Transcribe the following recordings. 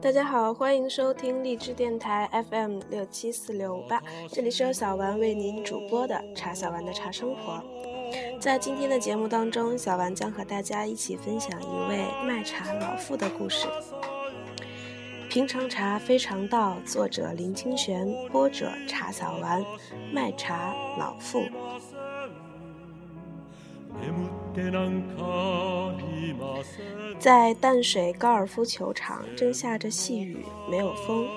大家好，欢迎收听荔枝电台 FM 六七四六五八，这里是由小丸为您主播的茶小丸的茶生活。在今天的节目当中，小丸将和大家一起分享一位卖茶老妇的故事。平常茶非常道，作者林清玄，播者茶小丸，卖茶老妇。在淡水高尔夫球场，正下着细雨，没有风。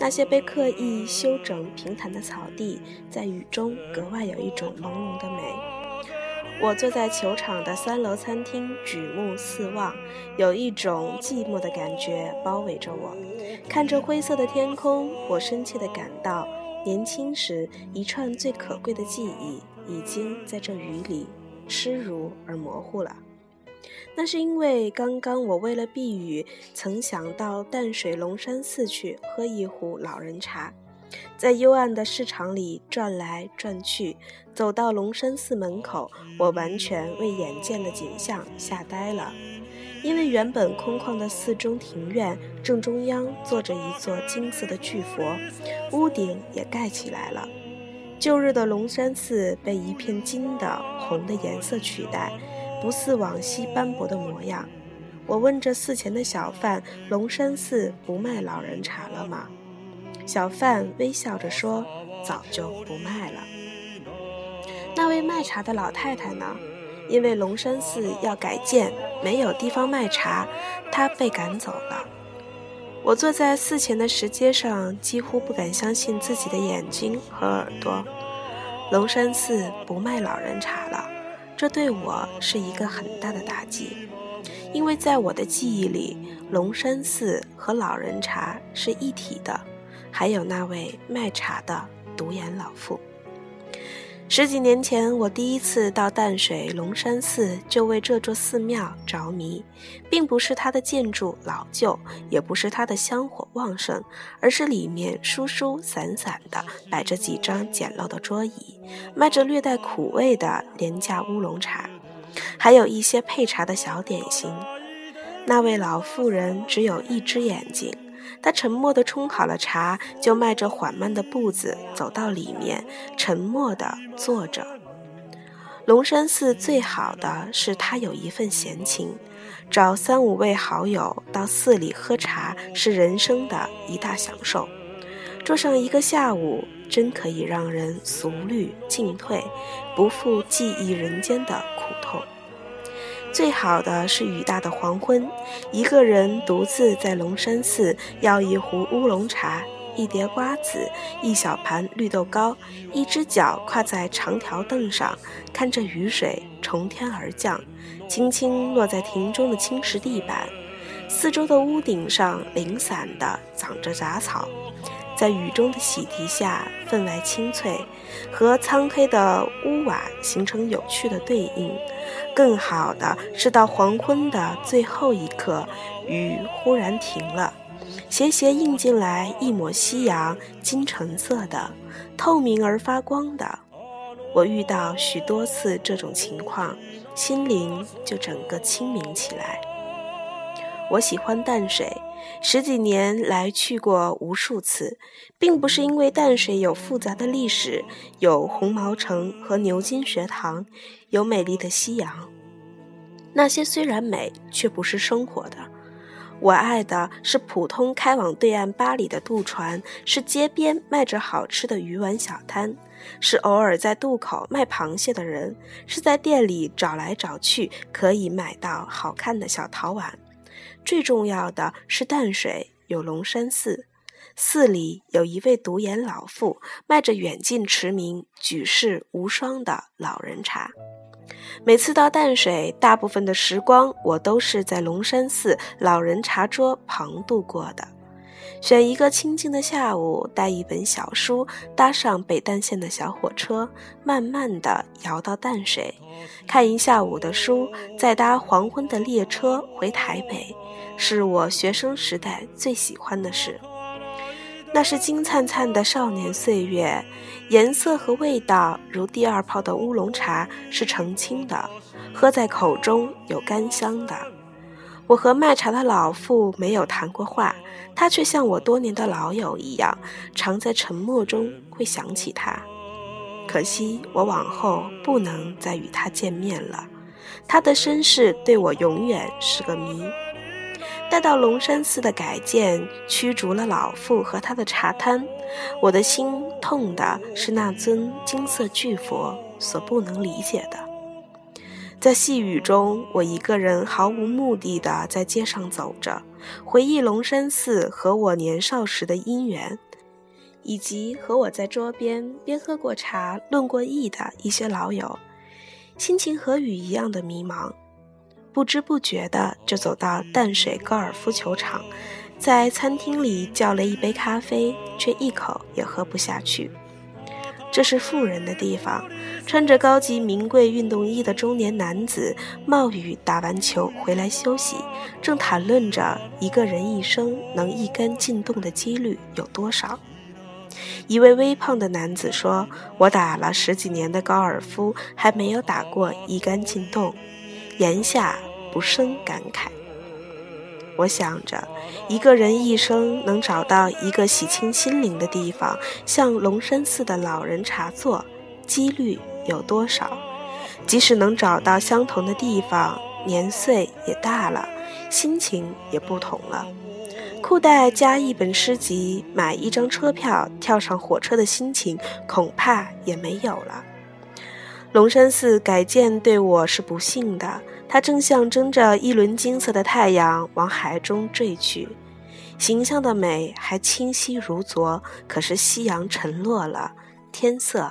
那些被刻意修整平坦的草地，在雨中格外有一种朦胧的美。我坐在球场的三楼餐厅，举目四望，有一种寂寞的感觉包围着我。看着灰色的天空，我深切地感到，年轻时一串最可贵的记忆，已经在这雨里湿如而模糊了。那是因为刚刚我为了避雨，曾想到淡水龙山寺去喝一壶老人茶，在幽暗的市场里转来转去，走到龙山寺门口，我完全为眼见的景象吓呆了。因为原本空旷的寺中庭院正中央坐着一座金色的巨佛，屋顶也盖起来了。旧日的龙山寺被一片金的红的颜色取代。不似往昔斑驳的模样。我问着寺前的小贩：“龙山寺不卖老人茶了吗？”小贩微笑着说：“早就不卖了。”那位卖茶的老太太呢？因为龙山寺要改建，没有地方卖茶，她被赶走了。我坐在寺前的石阶上，几乎不敢相信自己的眼睛和耳朵。龙山寺不卖老人茶了。这对我是一个很大的打击，因为在我的记忆里，龙山寺和老人茶是一体的，还有那位卖茶的独眼老妇。十几年前，我第一次到淡水龙山寺，就为这座寺庙着迷，并不是它的建筑老旧，也不是它的香火旺盛，而是里面疏疏散散的摆着几张简陋的桌椅，卖着略带苦味的廉价乌龙茶，还有一些配茶的小点心。那位老妇人只有一只眼睛。他沉默地冲好了茶，就迈着缓慢的步子走到里面，沉默地坐着。龙山寺最好的是他有一份闲情，找三五位好友到寺里喝茶是人生的一大享受。坐上一个下午，真可以让人俗虑进退，不负寄忆人间的苦痛。最好的是雨大的黄昏，一个人独自在龙山寺要一壶乌龙茶，一碟瓜子，一小盘绿豆糕，一只脚跨在长条凳上，看着雨水从天而降，轻轻落在庭中的青石地板，四周的屋顶上零散地长着杂草，在雨中的洗涤下分外清脆，和苍黑的屋瓦形成有趣的对应。更好的是，到黄昏的最后一刻，雨忽然停了，斜斜映进来一抹夕阳，金橙色的，透明而发光的。我遇到许多次这种情况，心灵就整个清明起来。我喜欢淡水，十几年来去过无数次，并不是因为淡水有复杂的历史，有红毛城和牛津学堂。有美丽的夕阳，那些虽然美，却不是生活的。我爱的是普通开往对岸巴黎的渡船，是街边卖着好吃的鱼丸小摊，是偶尔在渡口卖螃蟹的人，是在店里找来找去可以买到好看的小陶碗。最重要的是淡水有龙山寺。寺里有一位独眼老妇，卖着远近驰名、举世无双的老人茶。每次到淡水，大部分的时光我都是在龙山寺老人茶桌旁度过的。选一个清静的下午，带一本小书，搭上北淡线的小火车，慢慢地摇到淡水，看一下午的书，再搭黄昏的列车回台北，是我学生时代最喜欢的事。那是金灿灿的少年岁月，颜色和味道如第二泡的乌龙茶是澄清的，喝在口中有甘香的。我和卖茶的老妇没有谈过话，他却像我多年的老友一样，常在沉默中会想起他。可惜我往后不能再与他见面了，他的身世对我永远是个谜。待到龙山寺的改建驱逐了老妇和他的茶摊，我的心痛的是那尊金色巨佛所不能理解的。在细雨中，我一个人毫无目的的在街上走着，回忆龙山寺和我年少时的姻缘，以及和我在桌边边喝过茶、论过艺的一些老友，心情和雨一样的迷茫。不知不觉的就走到淡水高尔夫球场，在餐厅里叫了一杯咖啡，却一口也喝不下去。这是富人的地方，穿着高级名贵运动衣的中年男子冒雨打完球回来休息，正谈论着一个人一生能一杆进洞的几率有多少。一位微胖的男子说：“我打了十几年的高尔夫，还没有打过一杆进洞。”言下。不生感慨。我想着，一个人一生能找到一个洗清心灵的地方，像龙山寺的老人茶座，几率有多少？即使能找到相同的地方，年岁也大了，心情也不同了。裤袋加一本诗集，买一张车票，跳上火车的心情，恐怕也没有了。龙山寺改建对我是不幸的。它正象征着一轮金色的太阳往海中坠去，形象的美还清晰如昨。可是夕阳沉落了，天色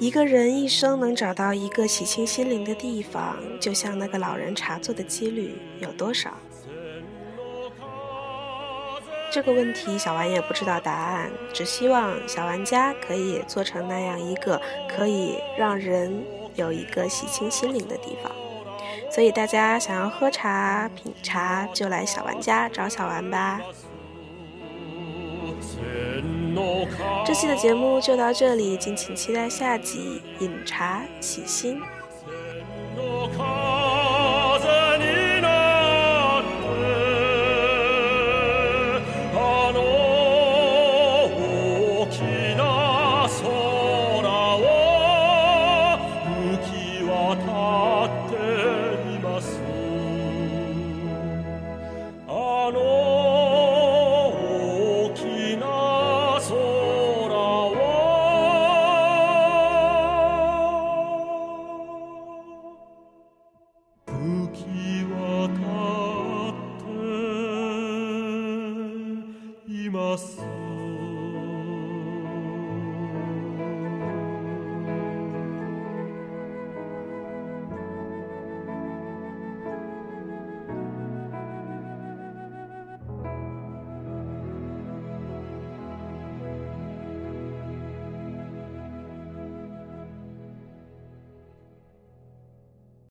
一个人一生能找到一个洗清心灵的地方，就像那个老人茶座的几率有多少？这个问题小玩也不知道答案，只希望小玩家可以做成那样一个可以让人有一个洗清心灵的地方。所以大家想要喝茶、品茶，就来小玩家找小玩吧。这期的节目就到这里，敬请期待下集饮茶起心。